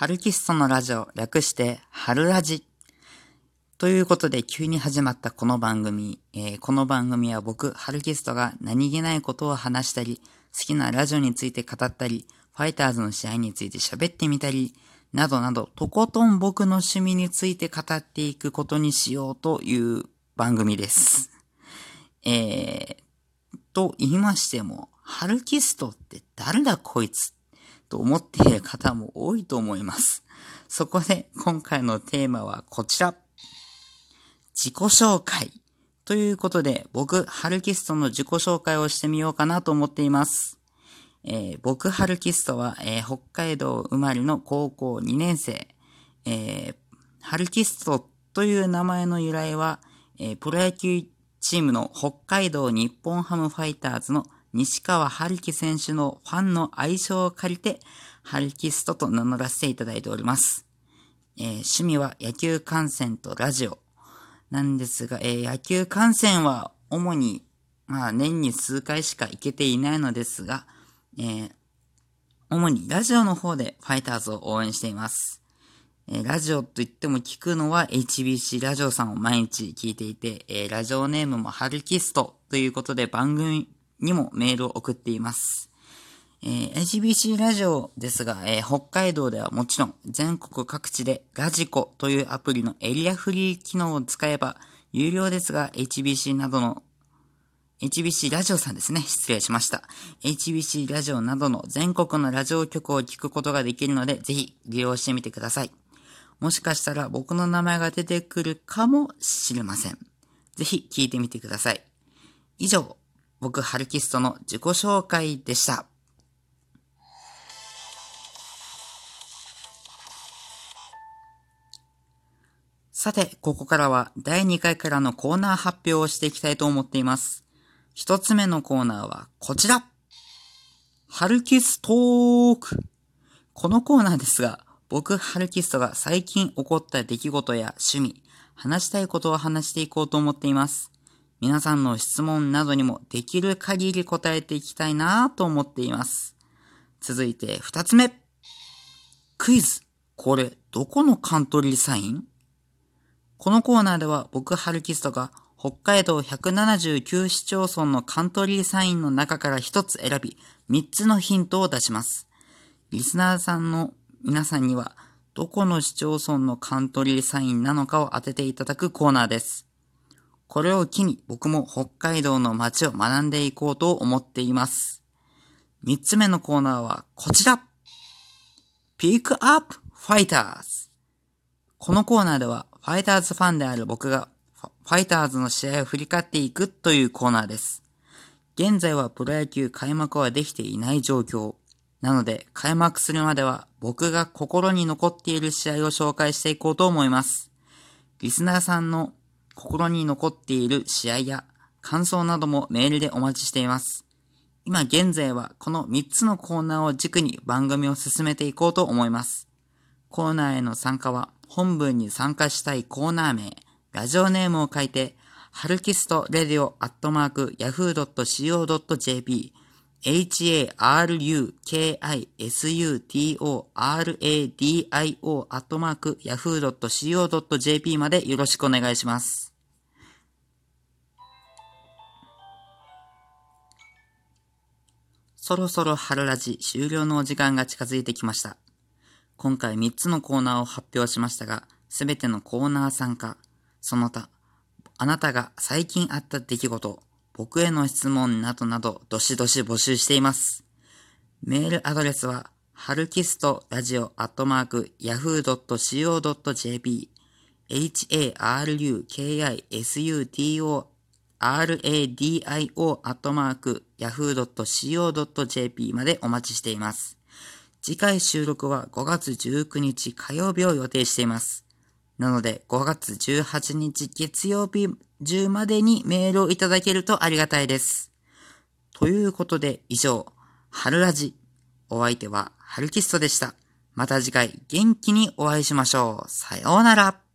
ハルキストのラジオ、略して、ハルラジ。ということで、急に始まったこの番組。えー、この番組は僕、ハルキストが何気ないことを話したり、好きなラジオについて語ったり、ファイターズの試合について喋ってみたり、などなど、とことん僕の趣味について語っていくことにしようという番組です。えー、と言いましても、ハルキストって誰だこいつと思っている方も多いと思います。そこで今回のテーマはこちら。自己紹介。ということで、僕、ハルキストの自己紹介をしてみようかなと思っています。えー、僕、ハルキストは、えー、北海道生まれの高校2年生。えー、ハルキストという名前の由来は、えプロ野球チームの北海道日本ハムファイターズの西川春樹選手のファンの愛称を借りて、ハルキストと名乗らせていただいております。えー、趣味は野球観戦とラジオなんですが、えー、野球観戦は主に、まあ年に数回しか行けていないのですが、えー、主にラジオの方でファイターズを応援しています。えラジオと言っても聞くのは HBC ラジオさんを毎日聞いていて、えラジオネームもハルキストということで番組にもメールを送っています。えー、HBC ラジオですが、えー、北海道ではもちろん全国各地でラジコというアプリのエリアフリー機能を使えば有料ですが HBC などの HBC ラジオさんですね。失礼しました。HBC ラジオなどの全国のラジオ局を聞くことができるので、ぜひ利用してみてください。もしかしたら僕の名前が出てくるかもしれません。ぜひ聞いてみてください。以上、僕、ハルキストの自己紹介でした。さて、ここからは第2回からのコーナー発表をしていきたいと思っています。一つ目のコーナーはこちらハルキストークこのコーナーですが、僕、ハルキストが最近起こった出来事や趣味、話したいことを話していこうと思っています。皆さんの質問などにもできる限り答えていきたいなと思っています。続いて二つ目。クイズ。これ、どこのカントリーサイン？このコーナーでは僕、ハルキストが北海道179市町村のカントリーサインの中から一つ選び、三つのヒントを出します。リスナーさんの皆さんには、どこの市町村のカントリーサインなのかを当てていただくコーナーです。これを機に僕も北海道の街を学んでいこうと思っています。三つ目のコーナーはこちらピックアップファイターズこのコーナーではファイターズファンである僕がファイターズの試合を振り返っていくというコーナーです。現在はプロ野球開幕はできていない状況。なので開幕するまでは僕が心に残っている試合を紹介していこうと思います。リスナーさんの心に残っている試合や感想などもメールでお待ちしています。今現在はこの3つのコーナーを軸に番組を進めていこうと思います。コーナーへの参加は本文に参加したいコーナー名、ラジオネームを書いて、ハルキストレディオアットマーク yahoo.co.jp harukisutoradio アットマーク yahoo.co.jp までよろしくお願いします。そろそろ春ラジ終了のお時間が近づいてきました。今回3つのコーナーを発表しましたが、すべてのコーナー参加、その他、あなたが最近あった出来事、僕への質問などなど、どしどし募集しています。メールアドレスは、はるきストラジオアットマーク yahoo.co.jp harukisuto radio アットマーク yahoo.co.jp までお待ちしています。次回収録は5月19日火曜日を予定しています。なので5月18日月曜日10までにメールをいただけるとありがたいです。ということで以上、春ラジ。お相手は春キストでした。また次回元気にお会いしましょう。さようなら。